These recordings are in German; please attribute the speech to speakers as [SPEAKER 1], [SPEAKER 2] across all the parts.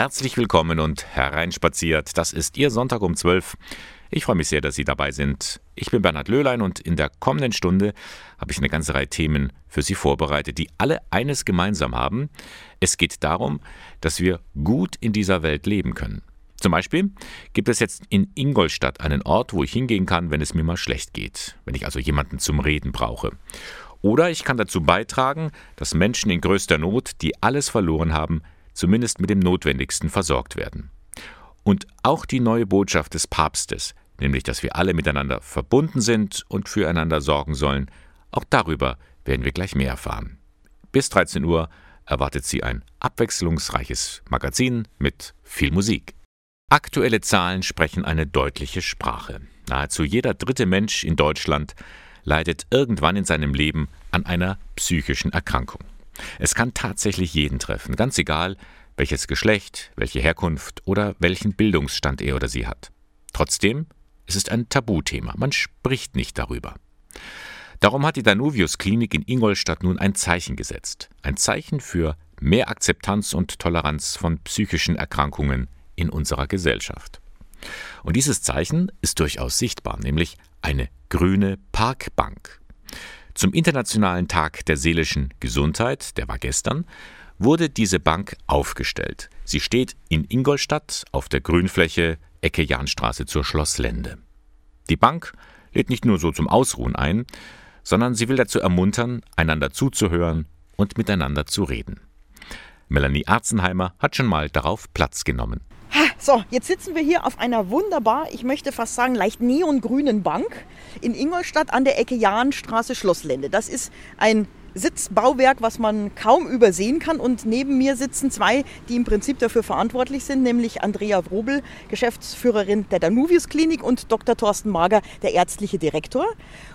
[SPEAKER 1] Herzlich willkommen und hereinspaziert. Das ist Ihr Sonntag um 12. Ich freue mich sehr, dass Sie dabei sind. Ich bin Bernhard Löhlein und in der kommenden Stunde habe ich eine ganze Reihe Themen für Sie vorbereitet, die alle eines gemeinsam haben. Es geht darum, dass wir gut in dieser Welt leben können. Zum Beispiel gibt es jetzt in Ingolstadt einen Ort, wo ich hingehen kann, wenn es mir mal schlecht geht, wenn ich also jemanden zum Reden brauche. Oder ich kann dazu beitragen, dass Menschen in größter Not, die alles verloren haben, zumindest mit dem Notwendigsten versorgt werden. Und auch die neue Botschaft des Papstes, nämlich dass wir alle miteinander verbunden sind und füreinander sorgen sollen, auch darüber werden wir gleich mehr erfahren. Bis 13 Uhr erwartet Sie ein abwechslungsreiches Magazin mit viel Musik. Aktuelle Zahlen sprechen eine deutliche Sprache. Nahezu jeder dritte Mensch in Deutschland leidet irgendwann in seinem Leben an einer psychischen Erkrankung. Es kann tatsächlich jeden treffen, ganz egal, welches Geschlecht, welche Herkunft oder welchen Bildungsstand er oder sie hat. Trotzdem, es ist ein Tabuthema, man spricht nicht darüber. Darum hat die Danuvius Klinik in Ingolstadt nun ein Zeichen gesetzt, ein Zeichen für mehr Akzeptanz und Toleranz von psychischen Erkrankungen in unserer Gesellschaft. Und dieses Zeichen ist durchaus sichtbar, nämlich eine grüne Parkbank. Zum Internationalen Tag der seelischen Gesundheit, der war gestern, wurde diese Bank aufgestellt. Sie steht in Ingolstadt auf der Grünfläche Ecke Jahnstraße zur Schlosslende. Die Bank lädt nicht nur so zum Ausruhen ein, sondern sie will dazu ermuntern, einander zuzuhören und miteinander zu reden. Melanie Arzenheimer hat schon mal darauf Platz genommen.
[SPEAKER 2] So, jetzt sitzen wir hier auf einer wunderbar, ich möchte fast sagen, leicht neongrünen Bank in Ingolstadt an der Ecke Jahnstraße Schlosslende. Das ist ein Sitzbauwerk, was man kaum übersehen kann. Und neben mir sitzen zwei, die im Prinzip dafür verantwortlich sind, nämlich Andrea Wrobel, Geschäftsführerin der Danuvius Klinik und Dr. Thorsten Mager, der ärztliche Direktor.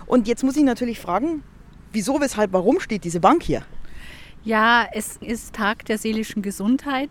[SPEAKER 2] Und jetzt muss ich natürlich fragen, wieso, weshalb, warum steht diese Bank hier?
[SPEAKER 3] Ja, es ist Tag der seelischen Gesundheit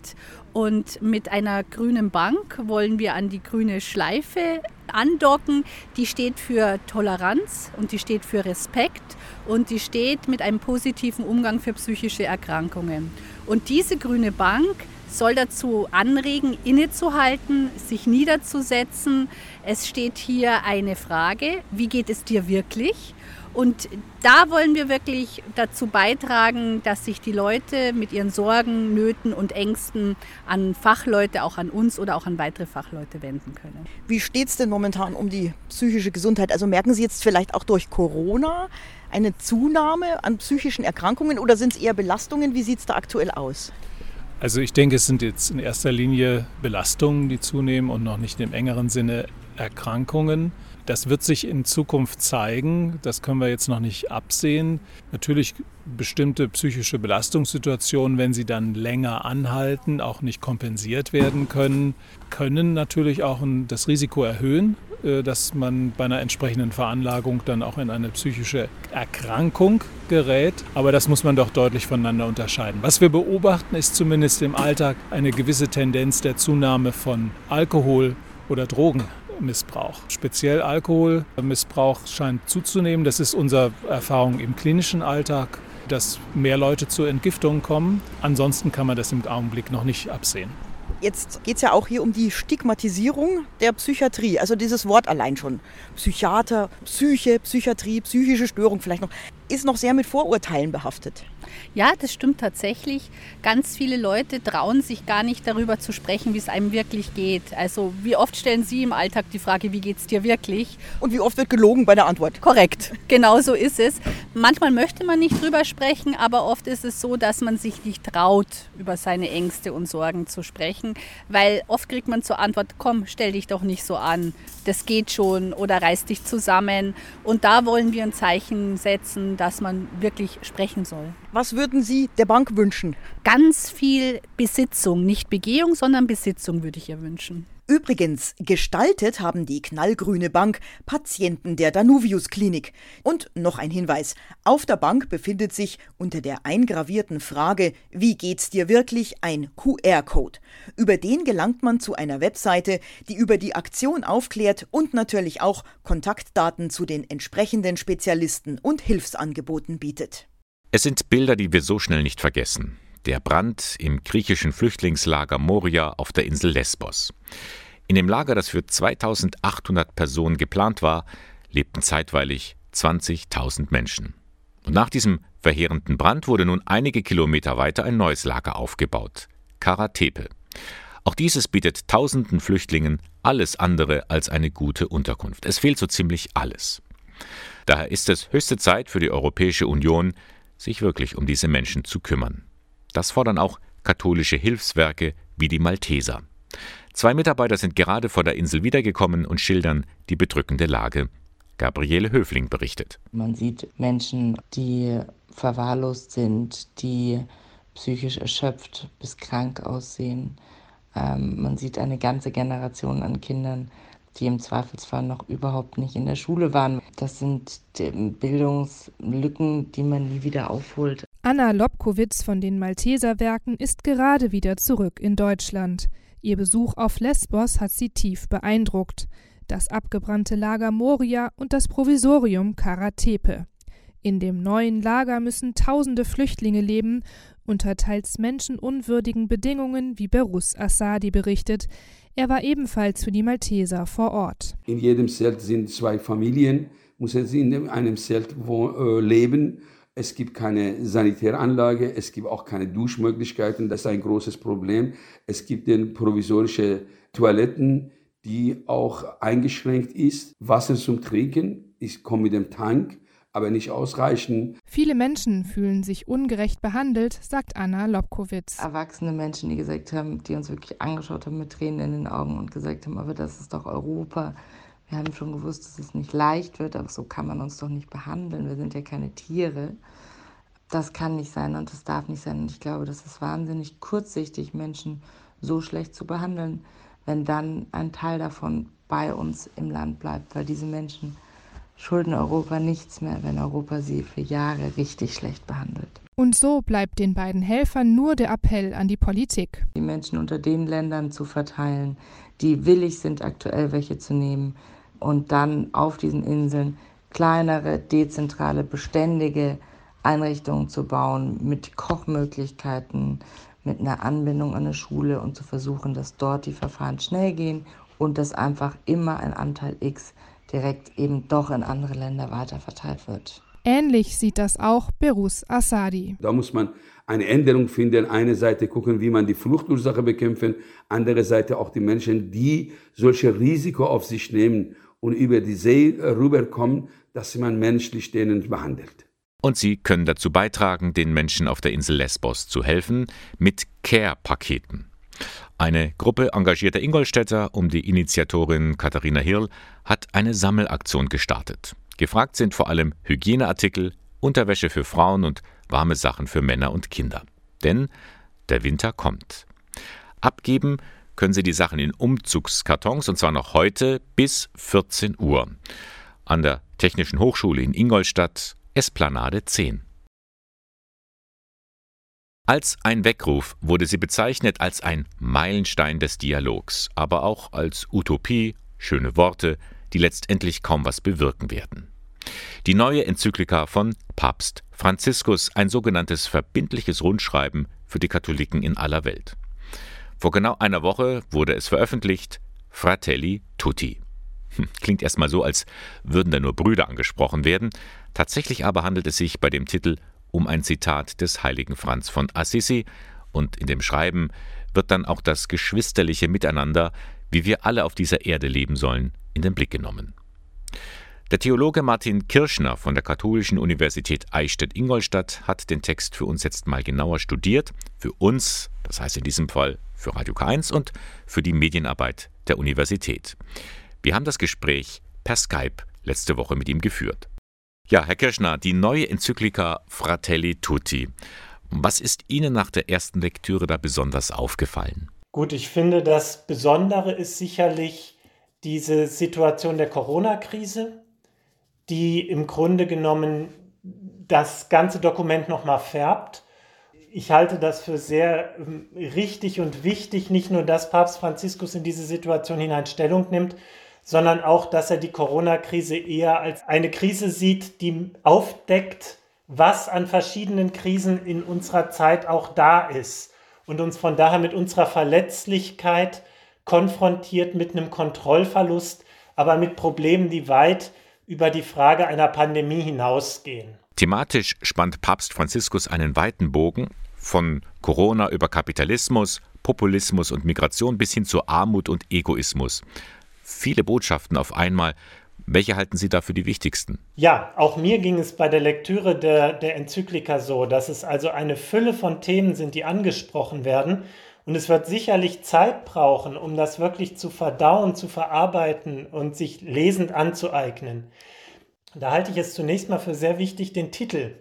[SPEAKER 3] und mit einer grünen Bank wollen wir an die grüne Schleife andocken. Die steht für Toleranz und die steht für Respekt und die steht mit einem positiven Umgang für psychische Erkrankungen. Und diese grüne Bank soll dazu anregen, innezuhalten, sich niederzusetzen. Es steht hier eine Frage, wie geht es dir wirklich? Und da wollen wir wirklich dazu beitragen, dass sich die Leute mit ihren Sorgen, Nöten und Ängsten an Fachleute, auch an uns oder auch an weitere Fachleute wenden können.
[SPEAKER 2] Wie steht es denn momentan um die psychische Gesundheit? Also merken Sie jetzt vielleicht auch durch Corona eine Zunahme an psychischen Erkrankungen oder sind es eher Belastungen? Wie sieht es da aktuell aus?
[SPEAKER 4] Also ich denke, es sind jetzt in erster Linie Belastungen, die zunehmen und noch nicht im engeren Sinne Erkrankungen. Das wird sich in Zukunft zeigen. Das können wir jetzt noch nicht absehen. Natürlich bestimmte psychische Belastungssituationen, wenn sie dann länger anhalten, auch nicht kompensiert werden können, können natürlich auch das Risiko erhöhen, äh, dass man bei einer entsprechenden Veranlagung dann auch in eine psychische Erkrankung gerät. Aber das muss man doch deutlich voneinander unterscheiden. Was wir beobachten, ist zumindest im Alltag eine gewisse Tendenz der Zunahme von Alkohol oder Drogen. Missbrauch. Speziell Alkoholmissbrauch scheint zuzunehmen. Das ist unsere Erfahrung im klinischen Alltag, dass mehr Leute zur Entgiftung kommen. Ansonsten kann man das im Augenblick noch nicht absehen.
[SPEAKER 2] Jetzt geht es ja auch hier um die Stigmatisierung der Psychiatrie. Also dieses Wort allein schon. Psychiater, Psyche, Psychiatrie, psychische Störung vielleicht noch, ist noch sehr mit Vorurteilen behaftet.
[SPEAKER 3] Ja, das stimmt tatsächlich. Ganz viele Leute trauen sich gar nicht darüber zu sprechen, wie es einem wirklich geht. Also wie oft stellen Sie im Alltag die Frage, wie geht es dir wirklich?
[SPEAKER 2] Und wie oft wird gelogen bei der Antwort?
[SPEAKER 3] Korrekt, genau so ist es. Manchmal möchte man nicht drüber sprechen, aber oft ist es so, dass man sich nicht traut, über seine Ängste und Sorgen zu sprechen, weil oft kriegt man zur Antwort, komm, stell dich doch nicht so an, das geht schon oder reiß dich zusammen. Und da wollen wir ein Zeichen setzen, dass man wirklich sprechen soll.
[SPEAKER 2] Was würden Sie der Bank wünschen?
[SPEAKER 3] Ganz viel Besitzung, nicht Begehung, sondern Besitzung würde ich ihr wünschen.
[SPEAKER 2] Übrigens, gestaltet haben die knallgrüne Bank Patienten der Danuvius Klinik. Und noch ein Hinweis: Auf der Bank befindet sich unter der eingravierten Frage Wie geht's dir wirklich ein QR-Code. Über den gelangt man zu einer Webseite, die über die Aktion aufklärt und natürlich auch Kontaktdaten zu den entsprechenden Spezialisten und Hilfsangeboten bietet.
[SPEAKER 1] Es sind Bilder, die wir so schnell nicht vergessen. Der Brand im griechischen Flüchtlingslager Moria auf der Insel Lesbos. In dem Lager, das für 2800 Personen geplant war, lebten zeitweilig 20.000 Menschen. Und nach diesem verheerenden Brand wurde nun einige Kilometer weiter ein neues Lager aufgebaut, Karatepe. Auch dieses bietet tausenden Flüchtlingen alles andere als eine gute Unterkunft. Es fehlt so ziemlich alles. Daher ist es höchste Zeit für die Europäische Union, sich wirklich um diese Menschen zu kümmern. Das fordern auch katholische Hilfswerke wie die Malteser. Zwei Mitarbeiter sind gerade vor der Insel wiedergekommen und schildern die bedrückende Lage. Gabriele Höfling berichtet.
[SPEAKER 5] Man sieht Menschen, die verwahrlost sind, die psychisch erschöpft bis krank aussehen. Ähm, man sieht eine ganze Generation an Kindern, die im Zweifelsfall noch überhaupt nicht in der Schule waren. Das sind Bildungslücken, die man nie wieder aufholt.
[SPEAKER 6] Anna Lobkowitz von den Malteser Werken ist gerade wieder zurück in Deutschland. Ihr Besuch auf Lesbos hat sie tief beeindruckt. Das abgebrannte Lager Moria und das Provisorium Karatepe. In dem neuen Lager müssen tausende Flüchtlinge leben, unter teils menschenunwürdigen Bedingungen, wie Berus Assadi berichtet. Er war ebenfalls für die Malteser vor Ort.
[SPEAKER 7] In jedem Zelt sind zwei Familien, muss es in einem Zelt äh, leben. Es gibt keine Sanitäranlage, es gibt auch keine Duschmöglichkeiten, das ist ein großes Problem. Es gibt den provisorische Toiletten, die auch eingeschränkt ist. Wasser zum Trinken, ich komme mit dem Tank, aber nicht ausreichen.
[SPEAKER 6] Viele Menschen fühlen sich ungerecht behandelt, sagt Anna Lobkowitz.
[SPEAKER 5] Erwachsene Menschen, die gesagt haben, die uns wirklich angeschaut haben mit Tränen in den Augen und gesagt haben, aber das ist doch Europa. Wir haben schon gewusst, dass es nicht leicht wird, aber so kann man uns doch nicht behandeln. Wir sind ja keine Tiere. Das kann nicht sein und das darf nicht sein. Und ich glaube, das ist wahnsinnig kurzsichtig, Menschen so schlecht zu behandeln, wenn dann ein Teil davon bei uns im Land bleibt, weil diese Menschen schulden Europa nichts mehr, wenn Europa sie für Jahre richtig schlecht behandelt.
[SPEAKER 6] Und so bleibt den beiden Helfern nur der Appell an die Politik.
[SPEAKER 5] Die Menschen unter den Ländern zu verteilen, die willig sind, aktuell welche zu nehmen und dann auf diesen Inseln kleinere, dezentrale, beständige Einrichtungen zu bauen mit Kochmöglichkeiten, mit einer Anbindung an eine Schule und zu versuchen, dass dort die Verfahren schnell gehen und dass einfach immer ein Anteil X direkt eben doch in andere Länder weiterverteilt wird.
[SPEAKER 6] Ähnlich sieht das auch Berus Assadi.
[SPEAKER 7] Da muss man eine Änderung finden. Eine Seite gucken, wie man die Fluchtursache bekämpfen, andere Seite auch die Menschen, die solche Risiko auf sich nehmen und über die See rüberkommen, dass man menschlich denen behandelt.
[SPEAKER 1] Und Sie können dazu beitragen, den Menschen auf der Insel Lesbos zu helfen mit Care-Paketen. Eine Gruppe engagierter Ingolstädter um die Initiatorin Katharina Hirl hat eine Sammelaktion gestartet. Gefragt sind vor allem Hygieneartikel, Unterwäsche für Frauen und warme Sachen für Männer und Kinder. Denn der Winter kommt. Abgeben können Sie die Sachen in Umzugskartons und zwar noch heute bis 14 Uhr. An der Technischen Hochschule in Ingolstadt, Esplanade 10. Als ein Weckruf wurde sie bezeichnet als ein Meilenstein des Dialogs, aber auch als Utopie, schöne Worte, die letztendlich kaum was bewirken werden. Die neue Enzyklika von Papst Franziskus, ein sogenanntes verbindliches Rundschreiben für die Katholiken in aller Welt. Vor genau einer Woche wurde es veröffentlicht, Fratelli Tutti. Hm, klingt erstmal so, als würden da nur Brüder angesprochen werden. Tatsächlich aber handelt es sich bei dem Titel um ein Zitat des heiligen Franz von Assisi, und in dem Schreiben wird dann auch das geschwisterliche Miteinander, wie wir alle auf dieser Erde leben sollen, in den Blick genommen. Der Theologe Martin Kirschner von der Katholischen Universität Eichstätt-Ingolstadt hat den Text für uns jetzt mal genauer studiert, für uns, das heißt in diesem Fall für Radio K1 und für die Medienarbeit der Universität. Wir haben das Gespräch per Skype letzte Woche mit ihm geführt. Ja, Herr Kirschner, die neue Enzyklika Fratelli Tutti. Was ist Ihnen nach der ersten Lektüre da besonders aufgefallen?
[SPEAKER 8] Gut, ich finde, das Besondere ist sicherlich diese Situation der Corona-Krise, die im Grunde genommen das ganze Dokument nochmal färbt. Ich halte das für sehr ähm, richtig und wichtig, nicht nur, dass Papst Franziskus in diese Situation hinein Stellung nimmt, sondern auch, dass er die Corona-Krise eher als eine Krise sieht, die aufdeckt, was an verschiedenen Krisen in unserer Zeit auch da ist und uns von daher mit unserer Verletzlichkeit konfrontiert mit einem Kontrollverlust, aber mit Problemen, die weit über die Frage einer Pandemie hinausgehen.
[SPEAKER 1] Thematisch spannt Papst Franziskus einen weiten Bogen von Corona über Kapitalismus, Populismus und Migration bis hin zu Armut und Egoismus. Viele Botschaften auf einmal. Welche halten Sie da für die wichtigsten?
[SPEAKER 8] Ja, auch mir ging es bei der Lektüre der, der Enzyklika so, dass es also eine Fülle von Themen sind, die angesprochen werden. Und es wird sicherlich Zeit brauchen, um das wirklich zu verdauen, zu verarbeiten und sich lesend anzueignen. Da halte ich es zunächst mal für sehr wichtig, den Titel.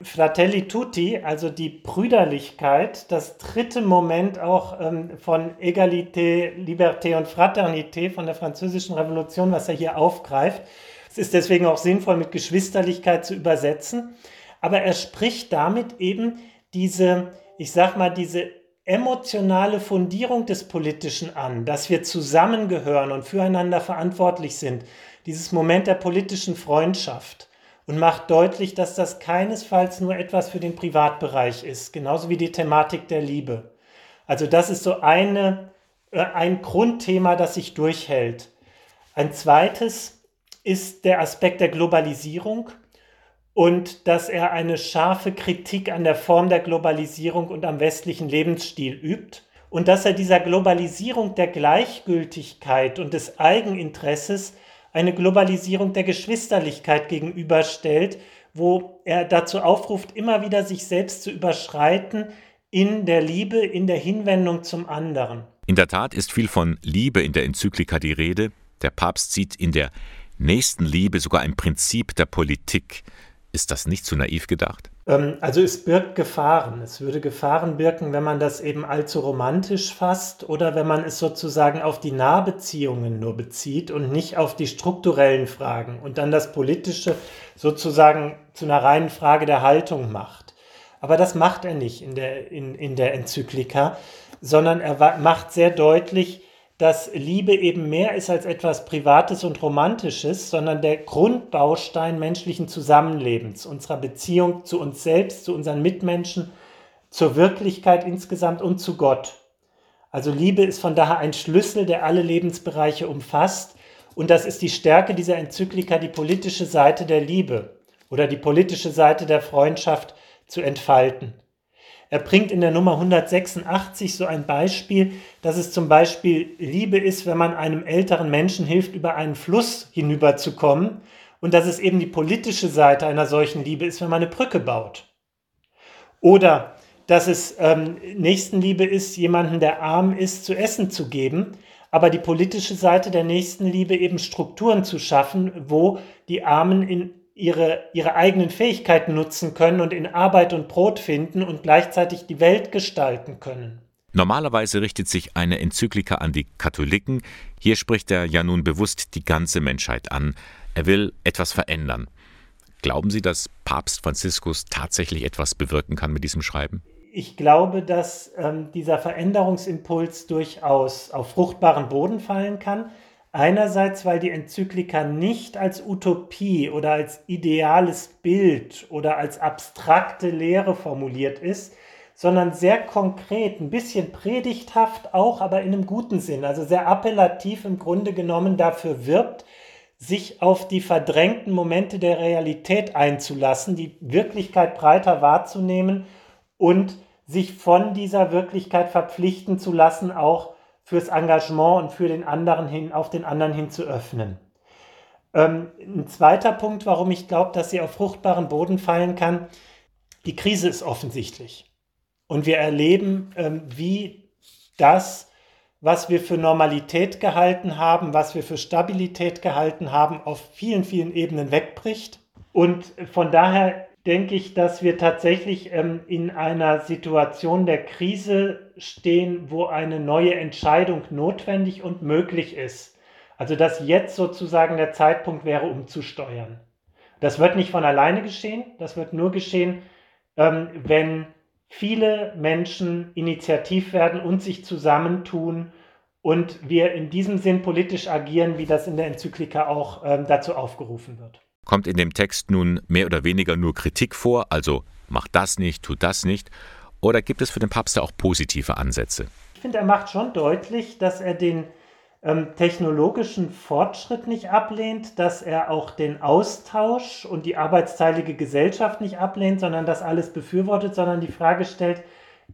[SPEAKER 8] Fratelli Tutti, also die Brüderlichkeit, das dritte Moment auch ähm, von Egalité, Liberté und Fraternité von der Französischen Revolution, was er hier aufgreift. Es ist deswegen auch sinnvoll, mit Geschwisterlichkeit zu übersetzen. Aber er spricht damit eben diese, ich sag mal, diese emotionale Fundierung des Politischen an, dass wir zusammengehören und füreinander verantwortlich sind, dieses Moment der politischen Freundschaft und macht deutlich, dass das keinesfalls nur etwas für den Privatbereich ist, genauso wie die Thematik der Liebe. Also das ist so eine, äh, ein Grundthema, das sich durchhält. Ein zweites ist der Aspekt der Globalisierung und dass er eine scharfe Kritik an der Form der Globalisierung und am westlichen Lebensstil übt und dass er dieser Globalisierung der Gleichgültigkeit und des Eigeninteresses eine Globalisierung der Geschwisterlichkeit gegenüberstellt, wo er dazu aufruft, immer wieder sich selbst zu überschreiten in der Liebe, in der Hinwendung zum anderen.
[SPEAKER 1] In der Tat ist viel von Liebe in der Enzyklika die Rede. Der Papst sieht in der Nächstenliebe sogar ein Prinzip der Politik. Ist das nicht zu naiv gedacht?
[SPEAKER 8] Ähm, also es birgt Gefahren. Es würde Gefahren birken, wenn man das eben allzu romantisch fasst oder wenn man es sozusagen auf die Nahbeziehungen nur bezieht und nicht auf die strukturellen Fragen und dann das Politische sozusagen zu einer reinen Frage der Haltung macht. Aber das macht er nicht in der, in, in der Enzyklika, sondern er macht sehr deutlich, dass Liebe eben mehr ist als etwas Privates und Romantisches, sondern der Grundbaustein menschlichen Zusammenlebens, unserer Beziehung zu uns selbst, zu unseren Mitmenschen, zur Wirklichkeit insgesamt und zu Gott. Also Liebe ist von daher ein Schlüssel, der alle Lebensbereiche umfasst. Und das ist die Stärke dieser Enzyklika, die politische Seite der Liebe oder die politische Seite der Freundschaft zu entfalten. Er bringt in der Nummer 186 so ein Beispiel, dass es zum Beispiel Liebe ist, wenn man einem älteren Menschen hilft, über einen Fluss hinüberzukommen und dass es eben die politische Seite einer solchen Liebe ist, wenn man eine Brücke baut. Oder dass es ähm, Nächstenliebe ist, jemanden, der arm ist, zu essen zu geben, aber die politische Seite der Nächstenliebe eben Strukturen zu schaffen, wo die Armen in ihre, ihre eigenen Fähigkeiten nutzen können und in Arbeit und Brot finden und gleichzeitig die Welt gestalten können.
[SPEAKER 1] Normalerweise richtet sich eine Enzyklika an die Katholiken. Hier spricht er ja nun bewusst die ganze Menschheit an. Er will etwas verändern. Glauben Sie, dass Papst Franziskus tatsächlich etwas bewirken kann mit diesem Schreiben?
[SPEAKER 8] Ich glaube, dass ähm, dieser Veränderungsimpuls durchaus auf fruchtbaren Boden fallen kann. Einerseits, weil die Enzyklika nicht als Utopie oder als ideales Bild oder als abstrakte Lehre formuliert ist, sondern sehr konkret, ein bisschen predigthaft auch, aber in einem guten Sinn, also sehr appellativ im Grunde genommen dafür wirbt, sich auf die verdrängten Momente der Realität einzulassen, die Wirklichkeit breiter wahrzunehmen und sich von dieser Wirklichkeit verpflichten zu lassen, auch fürs Engagement und für den anderen hin, auf den anderen hin zu öffnen. Ähm, ein zweiter Punkt, warum ich glaube, dass sie auf fruchtbaren Boden fallen kann, die Krise ist offensichtlich. Und wir erleben, ähm, wie das, was wir für Normalität gehalten haben, was wir für Stabilität gehalten haben, auf vielen, vielen Ebenen wegbricht. Und von daher denke ich, dass wir tatsächlich ähm, in einer Situation der Krise stehen, wo eine neue Entscheidung notwendig und möglich ist. Also dass jetzt sozusagen der Zeitpunkt wäre, umzusteuern. Das wird nicht von alleine geschehen, das wird nur geschehen, ähm, wenn viele Menschen initiativ werden und sich zusammentun und wir in diesem Sinn politisch agieren, wie das in der Enzyklika auch ähm, dazu aufgerufen wird.
[SPEAKER 1] Kommt in dem Text nun mehr oder weniger nur Kritik vor, also macht das nicht, tut das nicht, oder gibt es für den Papst auch positive Ansätze?
[SPEAKER 8] Ich finde, er macht schon deutlich, dass er den ähm, technologischen Fortschritt nicht ablehnt, dass er auch den Austausch und die arbeitsteilige Gesellschaft nicht ablehnt, sondern das alles befürwortet, sondern die Frage stellt,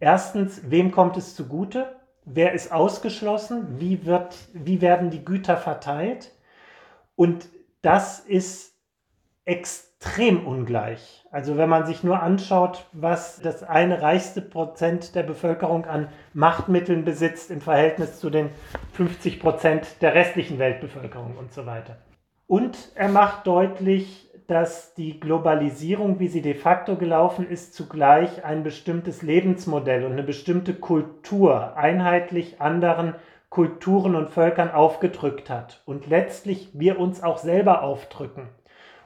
[SPEAKER 8] erstens, wem kommt es zugute? Wer ist ausgeschlossen? Wie, wird, wie werden die Güter verteilt? Und das ist extrem ungleich. Also wenn man sich nur anschaut, was das eine reichste Prozent der Bevölkerung an Machtmitteln besitzt im Verhältnis zu den 50 Prozent der restlichen Weltbevölkerung und so weiter. Und er macht deutlich, dass die Globalisierung, wie sie de facto gelaufen ist, zugleich ein bestimmtes Lebensmodell und eine bestimmte Kultur einheitlich anderen Kulturen und Völkern aufgedrückt hat und letztlich wir uns auch selber aufdrücken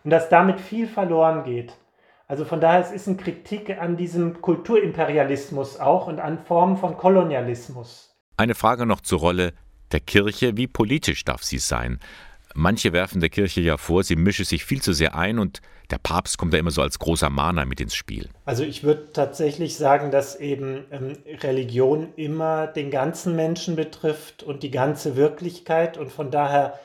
[SPEAKER 8] und dass damit viel verloren geht. Also von daher es ist eine Kritik an diesem Kulturimperialismus auch und an Formen von Kolonialismus.
[SPEAKER 1] Eine Frage noch zur Rolle der Kirche. Wie politisch darf sie sein? Manche werfen der Kirche ja vor, sie mische sich viel zu sehr ein und der Papst kommt da immer so als großer Mahner mit ins Spiel.
[SPEAKER 8] Also ich würde tatsächlich sagen, dass eben ähm, Religion immer den ganzen Menschen betrifft und die ganze Wirklichkeit und von daher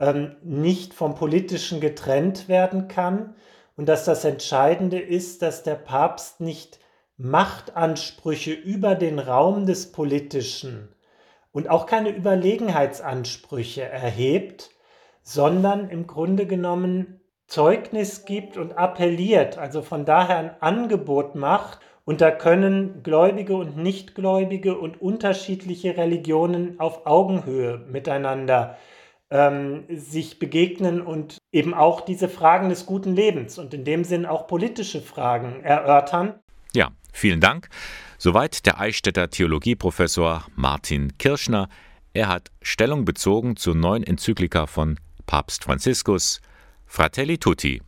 [SPEAKER 8] ähm, nicht vom Politischen getrennt werden kann und dass das Entscheidende ist, dass der Papst nicht Machtansprüche über den Raum des Politischen und auch keine Überlegenheitsansprüche erhebt, sondern im Grunde genommen Zeugnis gibt und appelliert, also von daher ein Angebot macht. Und da können Gläubige und Nichtgläubige und unterschiedliche Religionen auf Augenhöhe miteinander ähm, sich begegnen und eben auch diese Fragen des guten Lebens und in dem Sinn auch politische Fragen erörtern.
[SPEAKER 1] Ja, vielen Dank. Soweit der Eichstätter Theologieprofessor Martin Kirschner. Er hat Stellung bezogen zur neuen Enzyklika von Papst Franziskus Fratelli Tutti.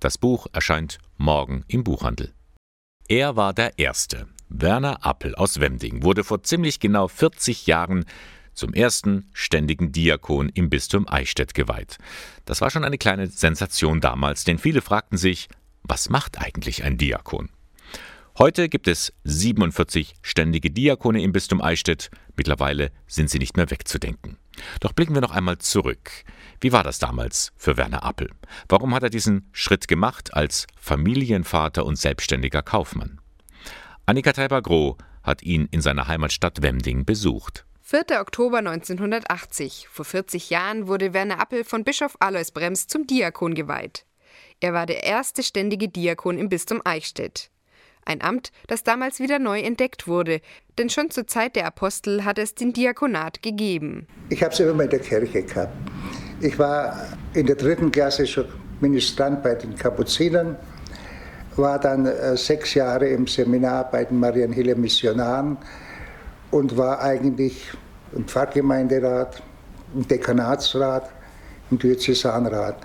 [SPEAKER 1] Das Buch erscheint morgen im Buchhandel. Er war der Erste. Werner Appel aus Wemding wurde vor ziemlich genau 40 Jahren zum ersten ständigen Diakon im Bistum Eichstätt geweiht. Das war schon eine kleine Sensation damals, denn viele fragten sich, was macht eigentlich ein Diakon? Heute gibt es 47 ständige Diakone im Bistum Eichstätt. Mittlerweile sind sie nicht mehr wegzudenken. Doch blicken wir noch einmal zurück. Wie war das damals für Werner Appel? Warum hat er diesen Schritt gemacht als Familienvater und selbstständiger Kaufmann? Annika Teiber-Groh hat ihn in seiner Heimatstadt Wemding besucht.
[SPEAKER 9] 4. Oktober 1980. Vor 40 Jahren wurde Werner Appel von Bischof Alois Brems zum Diakon geweiht. Er war der erste ständige Diakon im Bistum Eichstätt. Ein Amt, das damals wieder neu entdeckt wurde, denn schon zur Zeit der Apostel hat es den Diakonat gegeben.
[SPEAKER 10] Ich habe es immer in der Kirche gehabt. Ich war in der dritten Klasse schon Ministrant bei den Kapuzinern, war dann äh, sechs Jahre im Seminar bei den Marienhiller Missionaren und war eigentlich im Pfarrgemeinderat, im Dekanatsrat, im Diözesanrat.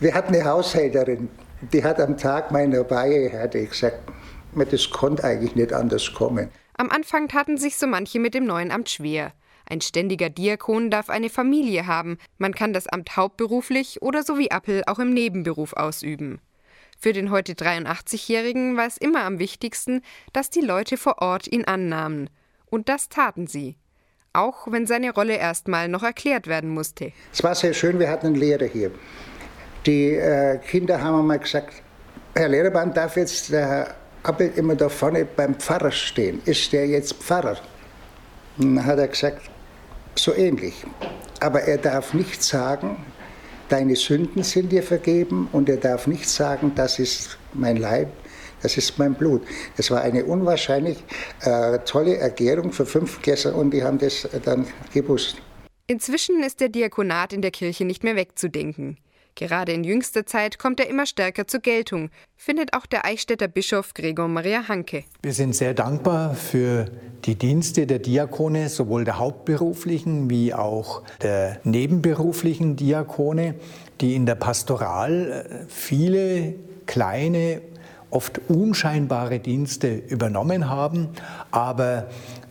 [SPEAKER 10] Wir hatten eine Haushälterin, die hat am Tag meiner ich gesagt, das konnte eigentlich nicht anders kommen.
[SPEAKER 9] Am Anfang taten sich so manche mit dem neuen Amt schwer. Ein ständiger Diakon darf eine Familie haben. Man kann das Amt hauptberuflich oder so wie Appel auch im Nebenberuf ausüben. Für den heute 83-Jährigen war es immer am wichtigsten, dass die Leute vor Ort ihn annahmen. Und das taten sie. Auch wenn seine Rolle erstmal noch erklärt werden musste.
[SPEAKER 10] Es war sehr schön, wir hatten einen Lehrer hier. Die äh, Kinder haben mal gesagt, Herr Lehrerbahn, darf jetzt der Herr Appel immer da vorne beim Pfarrer stehen. Ist der jetzt Pfarrer? Und dann hat er gesagt, so ähnlich. Aber er darf nicht sagen, deine Sünden sind dir vergeben und er darf nicht sagen, das ist mein Leib, das ist mein Blut. Das war eine unwahrscheinlich äh, tolle Erklärung für fünf Klässler und die haben das dann gewusst.
[SPEAKER 9] Inzwischen ist der Diakonat in der Kirche nicht mehr wegzudenken. Gerade in jüngster Zeit kommt er immer stärker zur Geltung, findet auch der Eichstätter Bischof Gregor Maria Hanke.
[SPEAKER 11] Wir sind sehr dankbar für die Dienste der Diakone, sowohl der hauptberuflichen wie auch der nebenberuflichen Diakone, die in der Pastoral äh, viele kleine oft unscheinbare Dienste übernommen haben, aber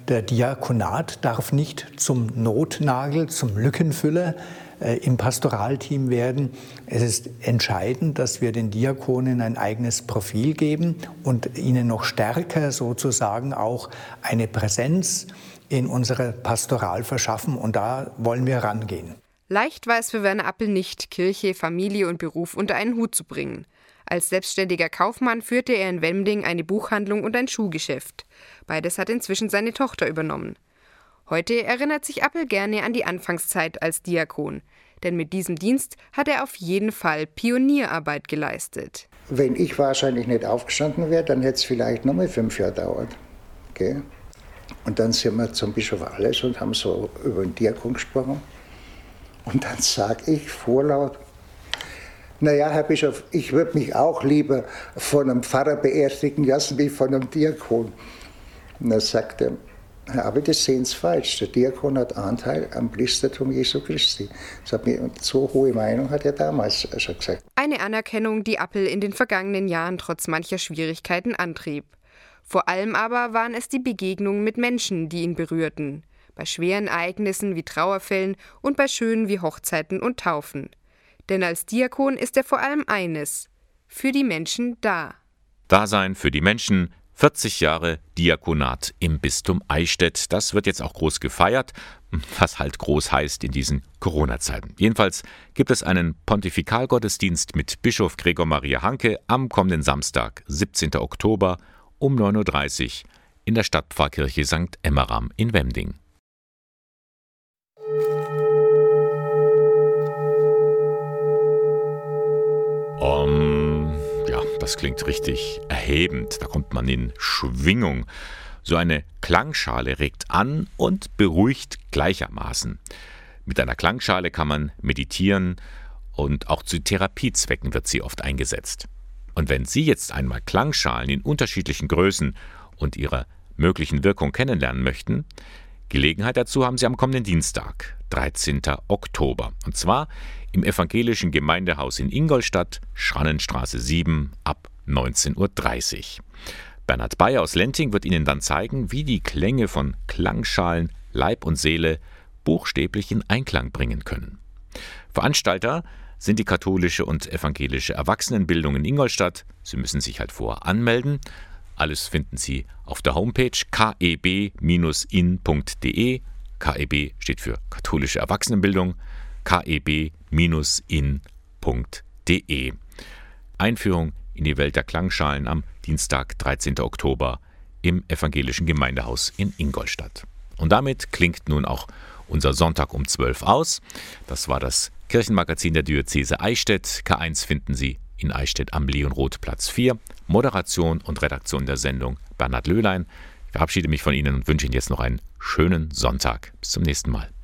[SPEAKER 11] der Diakonat darf nicht zum Notnagel, zum Lückenfüller äh, im Pastoralteam werden. Es ist entscheidend, dass wir den Diakonen ein eigenes Profil geben und ihnen noch stärker sozusagen auch eine Präsenz in unsere Pastoral verschaffen. Und da wollen wir rangehen.
[SPEAKER 9] Leicht war es für Werner Appel nicht, Kirche, Familie und Beruf unter einen Hut zu bringen. Als selbstständiger Kaufmann führte er in Wemding eine Buchhandlung und ein Schuhgeschäft. Beides hat inzwischen seine Tochter übernommen. Heute erinnert sich Appel gerne an die Anfangszeit als Diakon, denn mit diesem Dienst hat er auf jeden Fall Pionierarbeit geleistet.
[SPEAKER 10] Wenn ich wahrscheinlich nicht aufgestanden wäre, dann hätte es vielleicht noch mal fünf Jahre dauert. Okay? Und dann sind wir zum Bischof Alles und haben so über den Diakon gesprochen. Und dann sage ich vorlaut, naja, Herr Bischof, ich würde mich auch lieber von einem Pfarrer beerdigen lassen wie von einem Diakon. Und dann sagt er, aber das sehen Sie falsch. Der Diakon hat Anteil am Priestertum Jesu Christi. Das hat mir, so hohe Meinung hat er damals schon gesagt.
[SPEAKER 9] Eine Anerkennung, die Appel in den vergangenen Jahren trotz mancher Schwierigkeiten antrieb. Vor allem aber waren es die Begegnungen mit Menschen, die ihn berührten. Bei schweren Ereignissen wie Trauerfällen und bei schönen wie Hochzeiten und Taufen. Denn als Diakon ist er vor allem eines: für die Menschen da.
[SPEAKER 1] Dasein für die Menschen, 40 Jahre Diakonat im Bistum Eichstätt. Das wird jetzt auch groß gefeiert, was halt groß heißt in diesen Corona-Zeiten. Jedenfalls gibt es einen Pontifikalgottesdienst mit Bischof Gregor Maria Hanke am kommenden Samstag, 17. Oktober um 9.30 Uhr in der Stadtpfarrkirche St. Emmeram in Wemding. Um, ja, das klingt richtig erhebend. Da kommt man in Schwingung. So eine Klangschale regt an und beruhigt gleichermaßen. Mit einer Klangschale kann man meditieren und auch zu Therapiezwecken wird sie oft eingesetzt. Und wenn Sie jetzt einmal Klangschalen in unterschiedlichen Größen und ihrer möglichen Wirkung kennenlernen möchten, Gelegenheit dazu haben Sie am kommenden Dienstag, 13. Oktober. Und zwar im evangelischen Gemeindehaus in Ingolstadt, Schrannenstraße 7 ab 19.30 Uhr. Bernhard Bayer aus Lenting wird Ihnen dann zeigen, wie die Klänge von Klangschalen Leib und Seele buchstäblich in Einklang bringen können. Veranstalter sind die katholische und evangelische Erwachsenenbildung in Ingolstadt. Sie müssen sich halt vorher anmelden. Alles finden Sie auf der Homepage keb-in.de. KEB steht für katholische Erwachsenenbildung. keb-in.de. Einführung in die Welt der Klangschalen am Dienstag, 13. Oktober im evangelischen Gemeindehaus in Ingolstadt. Und damit klingt nun auch unser Sonntag um 12 aus. Das war das Kirchenmagazin der Diözese Eichstätt. K1 finden Sie in Eichstätt am Leonroth Platz 4. Moderation und Redaktion der Sendung Bernhard Löhlein. Ich verabschiede mich von Ihnen und wünsche Ihnen jetzt noch einen schönen Sonntag. Bis zum nächsten Mal.